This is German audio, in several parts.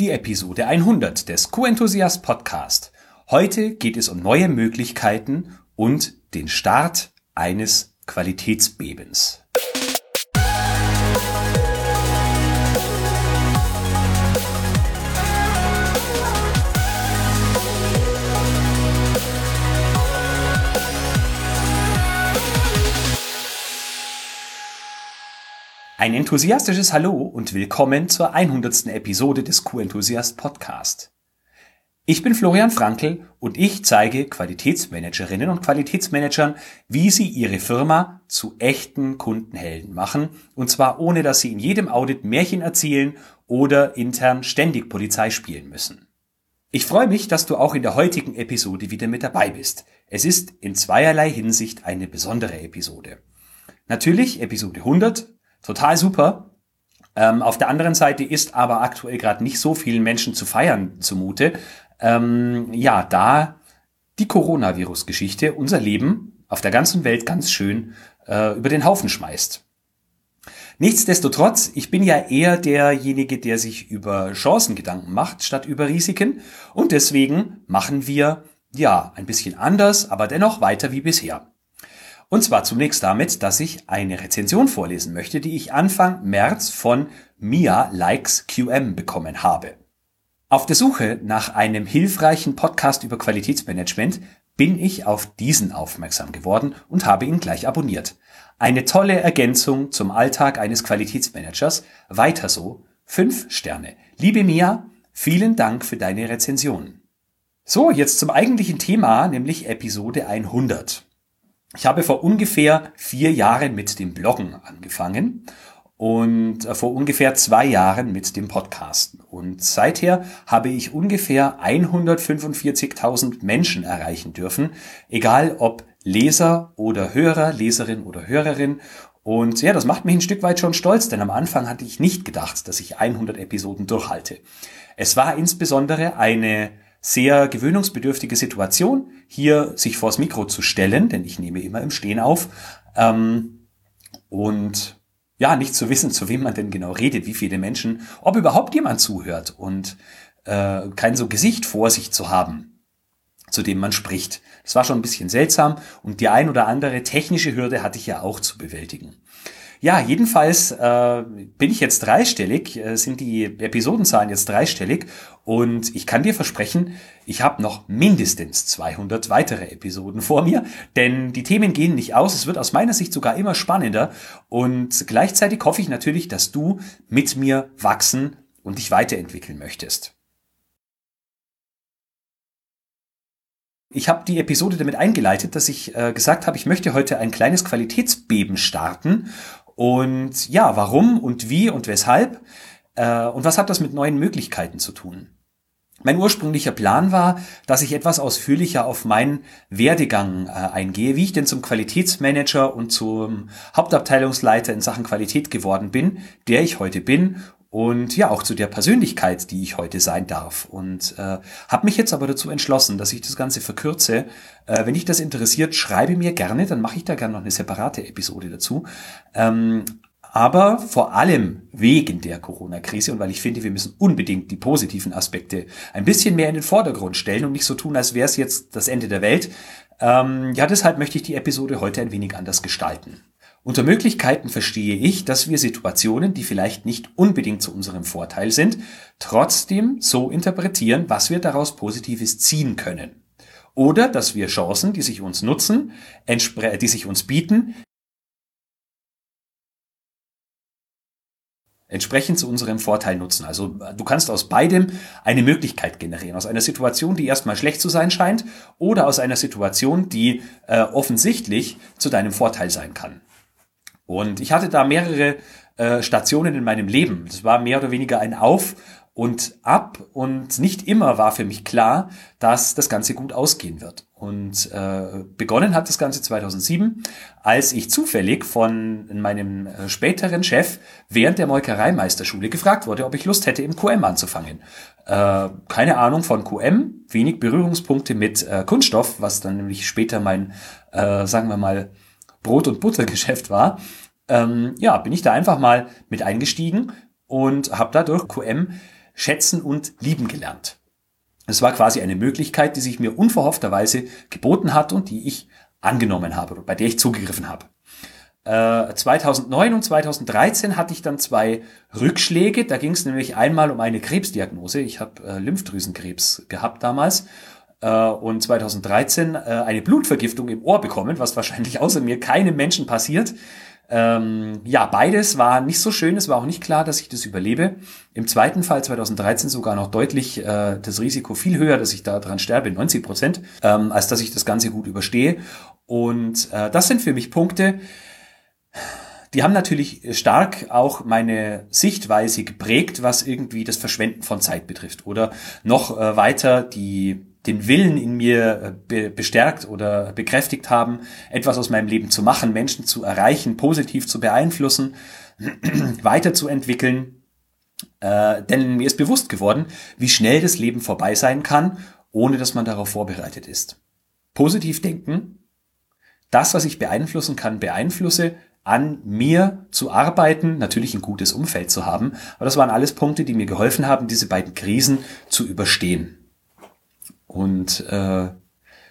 die Episode 100 des Q-Enthusiast Podcast. Heute geht es um neue Möglichkeiten und den Start eines Qualitätsbebens. Ein enthusiastisches Hallo und willkommen zur 100. Episode des Q-Enthusiast Podcast. Ich bin Florian Frankl und ich zeige Qualitätsmanagerinnen und Qualitätsmanagern, wie sie ihre Firma zu echten Kundenhelden machen und zwar ohne, dass sie in jedem Audit Märchen erzählen oder intern ständig Polizei spielen müssen. Ich freue mich, dass du auch in der heutigen Episode wieder mit dabei bist. Es ist in zweierlei Hinsicht eine besondere Episode. Natürlich Episode 100 total super. Ähm, auf der anderen Seite ist aber aktuell gerade nicht so vielen Menschen zu feiern zumute. Ähm, ja, da die Coronavirus-Geschichte unser Leben auf der ganzen Welt ganz schön äh, über den Haufen schmeißt. Nichtsdestotrotz, ich bin ja eher derjenige, der sich über Chancen Gedanken macht, statt über Risiken. Und deswegen machen wir, ja, ein bisschen anders, aber dennoch weiter wie bisher. Und zwar zunächst damit, dass ich eine Rezension vorlesen möchte, die ich Anfang März von Mia Likes QM bekommen habe. Auf der Suche nach einem hilfreichen Podcast über Qualitätsmanagement bin ich auf diesen aufmerksam geworden und habe ihn gleich abonniert. Eine tolle Ergänzung zum Alltag eines Qualitätsmanagers. Weiter so. Fünf Sterne. Liebe Mia, vielen Dank für deine Rezension. So, jetzt zum eigentlichen Thema, nämlich Episode 100. Ich habe vor ungefähr vier Jahren mit dem Bloggen angefangen und äh, vor ungefähr zwei Jahren mit dem Podcasten. Und seither habe ich ungefähr 145.000 Menschen erreichen dürfen, egal ob Leser oder Hörer, Leserin oder Hörerin. Und ja, das macht mich ein Stück weit schon stolz, denn am Anfang hatte ich nicht gedacht, dass ich 100 Episoden durchhalte. Es war insbesondere eine sehr gewöhnungsbedürftige Situation, hier sich vors Mikro zu stellen, denn ich nehme immer im Stehen auf. Ähm, und ja, nicht zu wissen, zu wem man denn genau redet, wie viele Menschen, ob überhaupt jemand zuhört und äh, kein so Gesicht vor sich zu haben, zu dem man spricht. Das war schon ein bisschen seltsam und die ein oder andere technische Hürde hatte ich ja auch zu bewältigen. Ja, jedenfalls äh, bin ich jetzt dreistellig, äh, sind die Episodenzahlen jetzt dreistellig und ich kann dir versprechen, ich habe noch mindestens 200 weitere Episoden vor mir, denn die Themen gehen nicht aus, es wird aus meiner Sicht sogar immer spannender und gleichzeitig hoffe ich natürlich, dass du mit mir wachsen und dich weiterentwickeln möchtest. Ich habe die Episode damit eingeleitet, dass ich äh, gesagt habe, ich möchte heute ein kleines Qualitätsbeben starten und ja, warum und wie und weshalb? Äh, und was hat das mit neuen Möglichkeiten zu tun? Mein ursprünglicher Plan war, dass ich etwas ausführlicher auf meinen Werdegang äh, eingehe, wie ich denn zum Qualitätsmanager und zum Hauptabteilungsleiter in Sachen Qualität geworden bin, der ich heute bin und ja auch zu der Persönlichkeit, die ich heute sein darf. Und äh, habe mich jetzt aber dazu entschlossen, dass ich das Ganze verkürze. Äh, wenn dich das interessiert, schreibe mir gerne, dann mache ich da gerne noch eine separate Episode dazu. Ähm, aber vor allem wegen der Corona-Krise und weil ich finde, wir müssen unbedingt die positiven Aspekte ein bisschen mehr in den Vordergrund stellen und nicht so tun, als wäre es jetzt das Ende der Welt. Ähm, ja, deshalb möchte ich die Episode heute ein wenig anders gestalten. Unter Möglichkeiten verstehe ich, dass wir Situationen, die vielleicht nicht unbedingt zu unserem Vorteil sind, trotzdem so interpretieren, was wir daraus Positives ziehen können. Oder dass wir Chancen, die sich uns nutzen, die sich uns bieten, entsprechend zu unserem Vorteil nutzen. Also du kannst aus beidem eine Möglichkeit generieren. Aus einer Situation, die erstmal schlecht zu sein scheint, oder aus einer Situation, die äh, offensichtlich zu deinem Vorteil sein kann. Und ich hatte da mehrere äh, Stationen in meinem Leben. Das war mehr oder weniger ein Auf und Ab und nicht immer war für mich klar, dass das Ganze gut ausgehen wird. Und äh, begonnen hat das Ganze 2007, als ich zufällig von meinem äh, späteren Chef während der Molkereimeisterschule gefragt wurde, ob ich Lust hätte, im QM anzufangen. Äh, keine Ahnung von QM, wenig Berührungspunkte mit äh, Kunststoff, was dann nämlich später mein, äh, sagen wir mal, Brot- und Buttergeschäft war ähm, ja, bin ich da einfach mal mit eingestiegen und habe dadurch QM schätzen und lieben gelernt. Es war quasi eine Möglichkeit, die sich mir unverhoffterweise geboten hat und die ich angenommen habe oder bei der ich zugegriffen habe. 2009 äh, und 2013 hatte ich dann zwei Rückschläge. Da ging es nämlich einmal um eine Krebsdiagnose. Ich habe äh, Lymphdrüsenkrebs gehabt damals äh, und 2013 äh, eine Blutvergiftung im Ohr bekommen, was wahrscheinlich außer mir keinem Menschen passiert. Ähm, ja, beides war nicht so schön. Es war auch nicht klar, dass ich das überlebe. Im zweiten Fall 2013 sogar noch deutlich äh, das Risiko viel höher, dass ich da dran sterbe, 90 Prozent, ähm, als dass ich das Ganze gut überstehe. Und äh, das sind für mich Punkte, die haben natürlich stark auch meine Sichtweise geprägt, was irgendwie das Verschwenden von Zeit betrifft. Oder noch äh, weiter die den Willen in mir äh, be bestärkt oder bekräftigt haben, etwas aus meinem Leben zu machen, Menschen zu erreichen, positiv zu beeinflussen, weiterzuentwickeln. Äh, denn mir ist bewusst geworden, wie schnell das Leben vorbei sein kann, ohne dass man darauf vorbereitet ist. Positiv denken, das, was ich beeinflussen kann, beeinflusse, an mir zu arbeiten, natürlich ein gutes Umfeld zu haben. Aber das waren alles Punkte, die mir geholfen haben, diese beiden Krisen zu überstehen. Und äh,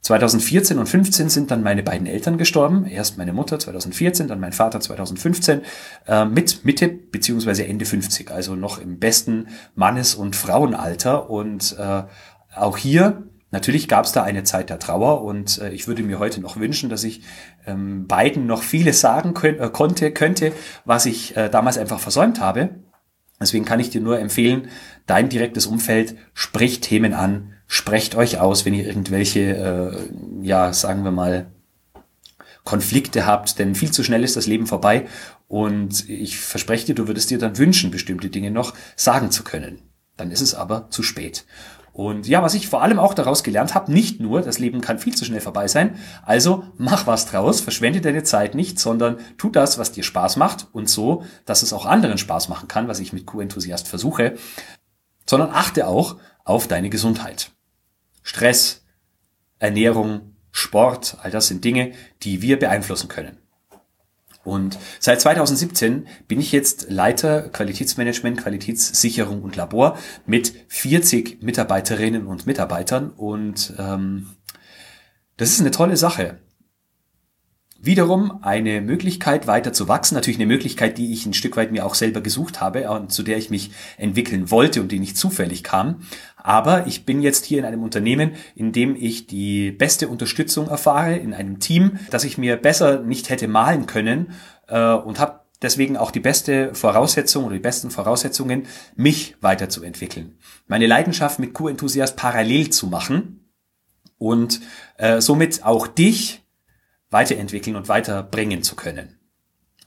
2014 und 15 sind dann meine beiden Eltern gestorben. Erst meine Mutter 2014, dann mein Vater 2015 äh, mit Mitte beziehungsweise Ende 50, also noch im besten Mannes- und Frauenalter. Und äh, auch hier Natürlich gab es da eine Zeit der Trauer und äh, ich würde mir heute noch wünschen, dass ich ähm, beiden noch vieles sagen können, äh, konnte, könnte, was ich äh, damals einfach versäumt habe. Deswegen kann ich dir nur empfehlen, dein direktes Umfeld spricht Themen an, sprecht euch aus, wenn ihr irgendwelche, äh, ja, sagen wir mal, Konflikte habt, denn viel zu schnell ist das Leben vorbei und ich verspreche dir, du würdest dir dann wünschen, bestimmte Dinge noch sagen zu können. Dann ist es aber zu spät. Und ja, was ich vor allem auch daraus gelernt habe, nicht nur, das Leben kann viel zu schnell vorbei sein, also mach was draus, verschwende deine Zeit nicht, sondern tu das, was dir Spaß macht und so, dass es auch anderen Spaß machen kann, was ich mit Q-Enthusiast versuche, sondern achte auch auf deine Gesundheit. Stress, Ernährung, Sport, all das sind Dinge, die wir beeinflussen können. Und seit 2017 bin ich jetzt Leiter Qualitätsmanagement, Qualitätssicherung und Labor mit 40 Mitarbeiterinnen und Mitarbeitern. Und ähm, das ist eine tolle Sache. Wiederum eine Möglichkeit, weiter zu wachsen. Natürlich eine Möglichkeit, die ich ein Stück weit mir auch selber gesucht habe und zu der ich mich entwickeln wollte und die nicht zufällig kam. Aber ich bin jetzt hier in einem Unternehmen, in dem ich die beste Unterstützung erfahre, in einem Team, das ich mir besser nicht hätte malen können äh, und habe deswegen auch die beste Voraussetzung oder die besten Voraussetzungen, mich weiterzuentwickeln. Meine Leidenschaft mit Q-Enthusiast parallel zu machen und äh, somit auch dich weiterentwickeln und weiterbringen zu können.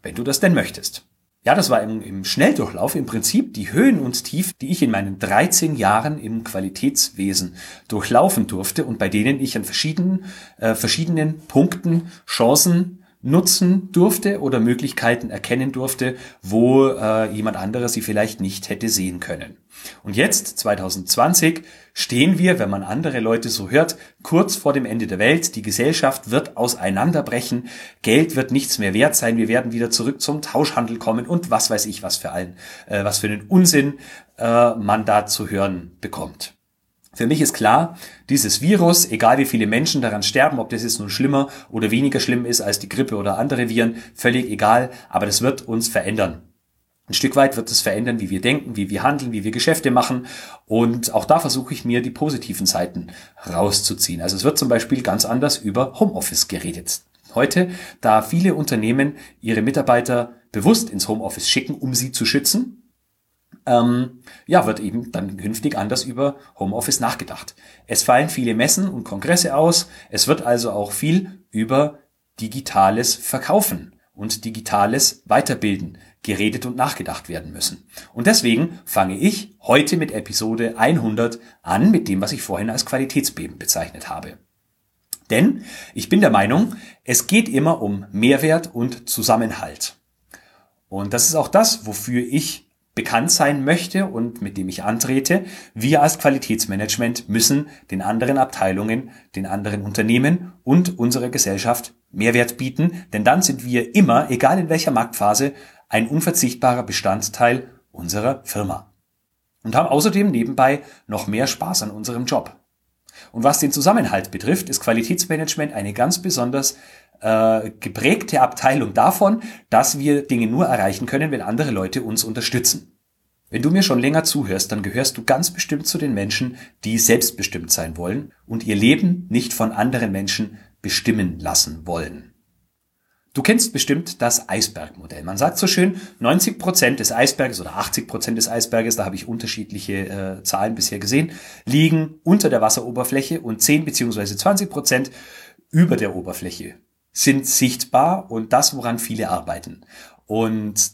Wenn du das denn möchtest. Ja, das war im, im Schnelldurchlauf im Prinzip die Höhen und Tief, die ich in meinen 13 Jahren im Qualitätswesen durchlaufen durfte und bei denen ich an verschiedenen, äh, verschiedenen Punkten Chancen nutzen durfte oder Möglichkeiten erkennen durfte, wo äh, jemand anderes sie vielleicht nicht hätte sehen können. Und jetzt, 2020, stehen wir, wenn man andere Leute so hört, kurz vor dem Ende der Welt. Die Gesellschaft wird auseinanderbrechen. Geld wird nichts mehr wert sein. Wir werden wieder zurück zum Tauschhandel kommen und was weiß ich, was für ein, äh, was für einen Unsinn äh, man da zu hören bekommt. Für mich ist klar, dieses Virus, egal wie viele Menschen daran sterben, ob das jetzt nun schlimmer oder weniger schlimm ist als die Grippe oder andere Viren, völlig egal, aber das wird uns verändern. Ein Stück weit wird es verändern, wie wir denken, wie wir handeln, wie wir Geschäfte machen. Und auch da versuche ich mir die positiven Seiten rauszuziehen. Also es wird zum Beispiel ganz anders über Homeoffice geredet. Heute, da viele Unternehmen ihre Mitarbeiter bewusst ins Homeoffice schicken, um sie zu schützen, ähm, ja, wird eben dann künftig anders über Homeoffice nachgedacht. Es fallen viele Messen und Kongresse aus. Es wird also auch viel über digitales Verkaufen und digitales Weiterbilden geredet und nachgedacht werden müssen. Und deswegen fange ich heute mit Episode 100 an, mit dem, was ich vorhin als Qualitätsbeben bezeichnet habe. Denn ich bin der Meinung, es geht immer um Mehrwert und Zusammenhalt. Und das ist auch das, wofür ich bekannt sein möchte und mit dem ich antrete. Wir als Qualitätsmanagement müssen den anderen Abteilungen, den anderen Unternehmen und unserer Gesellschaft Mehrwert bieten, denn dann sind wir immer, egal in welcher Marktphase, ein unverzichtbarer Bestandteil unserer Firma. und haben außerdem nebenbei noch mehr Spaß an unserem Job. Und was den Zusammenhalt betrifft, ist Qualitätsmanagement eine ganz besonders äh, geprägte Abteilung davon, dass wir Dinge nur erreichen können, wenn andere Leute uns unterstützen. Wenn du mir schon länger zuhörst, dann gehörst du ganz bestimmt zu den Menschen, die selbstbestimmt sein wollen und ihr Leben nicht von anderen Menschen bestimmen lassen wollen. Du kennst bestimmt das Eisbergmodell. Man sagt so schön, 90 Prozent des Eisberges oder 80 Prozent des Eisberges, da habe ich unterschiedliche äh, Zahlen bisher gesehen, liegen unter der Wasseroberfläche und 10 beziehungsweise 20 Prozent über der Oberfläche sind sichtbar und das, woran viele arbeiten. Und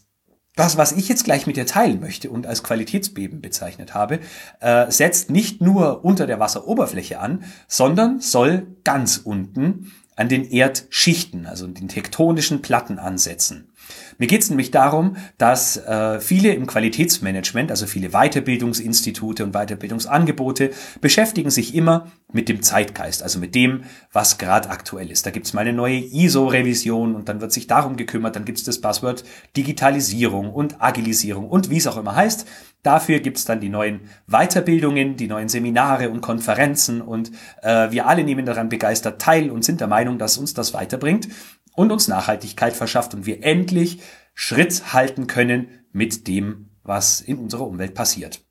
das, was ich jetzt gleich mit dir teilen möchte und als Qualitätsbeben bezeichnet habe, äh, setzt nicht nur unter der Wasseroberfläche an, sondern soll ganz unten an den Erdschichten, also den tektonischen Platten ansetzen. Mir geht es nämlich darum, dass äh, viele im Qualitätsmanagement, also viele Weiterbildungsinstitute und Weiterbildungsangebote, beschäftigen sich immer mit dem Zeitgeist, also mit dem, was gerade aktuell ist. Da gibt es mal eine neue ISO-Revision und dann wird sich darum gekümmert, dann gibt es das Passwort Digitalisierung und Agilisierung und wie es auch immer heißt. Dafür gibt's dann die neuen Weiterbildungen, die neuen Seminare und Konferenzen und äh, wir alle nehmen daran begeistert teil und sind der Meinung, dass uns das weiterbringt und uns Nachhaltigkeit verschafft und wir endlich Schritt halten können mit dem, was in unserer Umwelt passiert.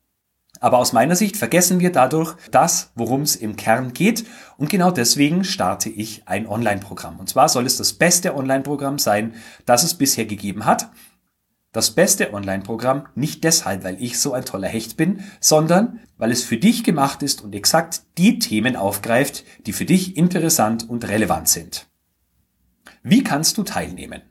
Aber aus meiner Sicht vergessen wir dadurch das, worum es im Kern geht. Und genau deswegen starte ich ein Online-Programm. Und zwar soll es das beste Online-Programm sein, das es bisher gegeben hat. Das beste Online-Programm nicht deshalb, weil ich so ein toller Hecht bin, sondern weil es für dich gemacht ist und exakt die Themen aufgreift, die für dich interessant und relevant sind. Wie kannst du teilnehmen?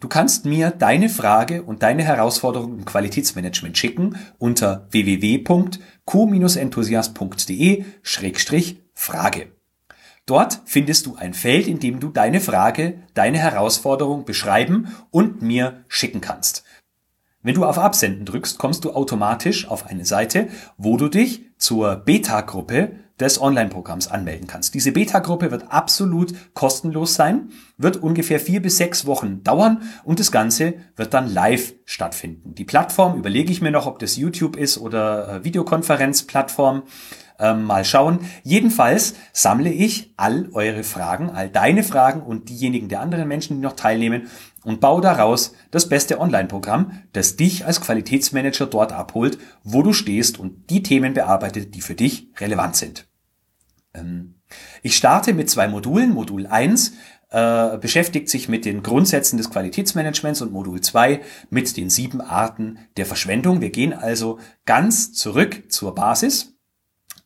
Du kannst mir deine Frage und deine Herausforderung im Qualitätsmanagement schicken unter www.q-enthusiast.de-frage. Dort findest du ein Feld, in dem du deine Frage, deine Herausforderung beschreiben und mir schicken kannst. Wenn du auf Absenden drückst, kommst du automatisch auf eine Seite, wo du dich zur Beta-Gruppe des Online-Programms anmelden kannst. Diese Beta-Gruppe wird absolut kostenlos sein, wird ungefähr vier bis sechs Wochen dauern und das Ganze wird dann live stattfinden. Die Plattform überlege ich mir noch, ob das YouTube ist oder äh, Videokonferenzplattform ähm, mal schauen. Jedenfalls sammle ich all eure Fragen, all deine Fragen und diejenigen der anderen Menschen, die noch teilnehmen und baue daraus das beste Online-Programm, das dich als Qualitätsmanager dort abholt, wo du stehst und die Themen bearbeitet, die für dich relevant sind. Ähm, ich starte mit zwei Modulen. Modul 1 äh, beschäftigt sich mit den Grundsätzen des Qualitätsmanagements und Modul 2 mit den sieben Arten der Verschwendung. Wir gehen also ganz zurück zur Basis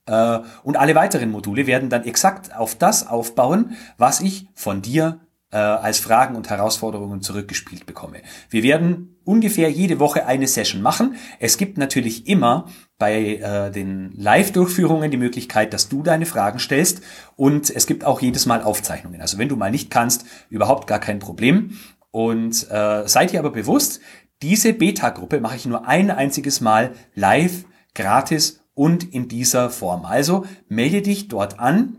äh, und alle weiteren Module werden dann exakt auf das aufbauen, was ich von dir äh, als Fragen und Herausforderungen zurückgespielt bekomme. Wir werden ungefähr jede Woche eine Session machen. Es gibt natürlich immer bei äh, den Live-Durchführungen die Möglichkeit, dass du deine Fragen stellst und es gibt auch jedes Mal Aufzeichnungen. Also wenn du mal nicht kannst, überhaupt gar kein Problem. Und äh, seid ihr aber bewusst, diese Beta-Gruppe mache ich nur ein einziges Mal live, gratis und in dieser Form. Also melde dich dort an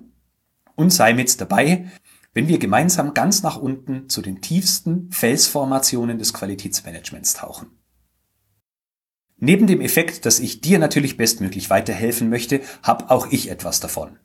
und sei mit dabei, wenn wir gemeinsam ganz nach unten zu den tiefsten Felsformationen des Qualitätsmanagements tauchen. Neben dem Effekt, dass ich dir natürlich bestmöglich weiterhelfen möchte, habe auch ich etwas davon.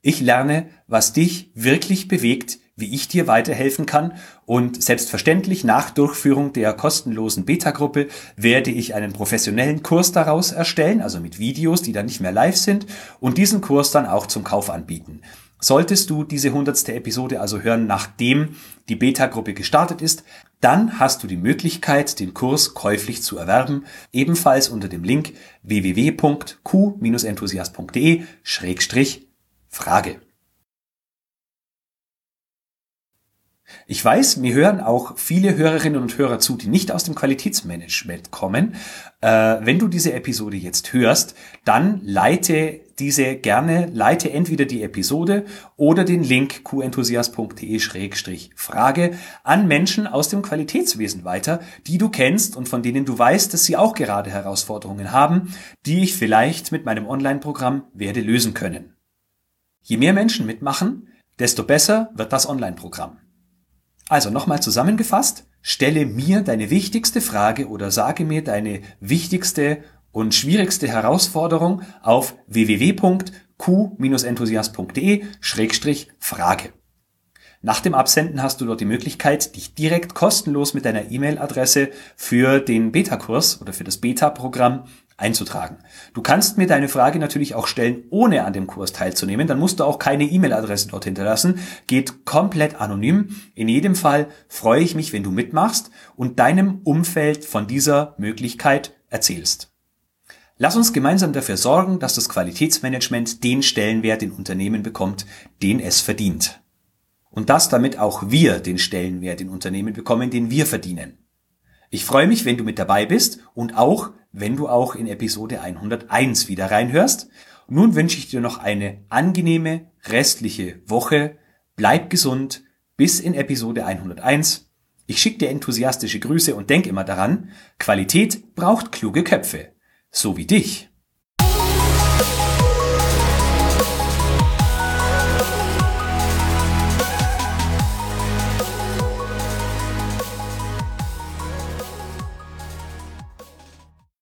Ich lerne, was dich wirklich bewegt, wie ich dir weiterhelfen kann und selbstverständlich nach Durchführung der kostenlosen Beta-Gruppe werde ich einen professionellen Kurs daraus erstellen, also mit Videos, die dann nicht mehr live sind und diesen Kurs dann auch zum Kauf anbieten. Solltest du diese hundertste Episode also hören, nachdem die Beta-Gruppe gestartet ist, dann hast du die Möglichkeit, den Kurs käuflich zu erwerben, ebenfalls unter dem Link www.q-enthusiast.de-frage. Ich weiß, mir hören auch viele Hörerinnen und Hörer zu, die nicht aus dem Qualitätsmanagement kommen. Äh, wenn du diese Episode jetzt hörst, dann leite diese gerne, leite entweder die Episode oder den Link qenthusiast.de-frage an Menschen aus dem Qualitätswesen weiter, die du kennst und von denen du weißt, dass sie auch gerade Herausforderungen haben, die ich vielleicht mit meinem Online-Programm werde lösen können. Je mehr Menschen mitmachen, desto besser wird das Online-Programm. Also nochmal zusammengefasst, stelle mir deine wichtigste Frage oder sage mir deine wichtigste und schwierigste Herausforderung auf www.q-enthusiast.de-frage. Nach dem Absenden hast du dort die Möglichkeit, dich direkt kostenlos mit deiner E-Mail-Adresse für den Beta-Kurs oder für das Beta-Programm einzutragen. Du kannst mir deine Frage natürlich auch stellen, ohne an dem Kurs teilzunehmen. Dann musst du auch keine E-Mail-Adresse dort hinterlassen. Geht komplett anonym. In jedem Fall freue ich mich, wenn du mitmachst und deinem Umfeld von dieser Möglichkeit erzählst. Lass uns gemeinsam dafür sorgen, dass das Qualitätsmanagement den Stellenwert in Unternehmen bekommt, den es verdient und dass damit auch wir den Stellenwert in Unternehmen bekommen, den wir verdienen. Ich freue mich, wenn du mit dabei bist und auch, wenn du auch in Episode 101 wieder reinhörst. Nun wünsche ich dir noch eine angenehme restliche Woche. Bleib gesund. Bis in Episode 101. Ich schicke dir enthusiastische Grüße und denk immer daran, Qualität braucht kluge Köpfe. So wie dich.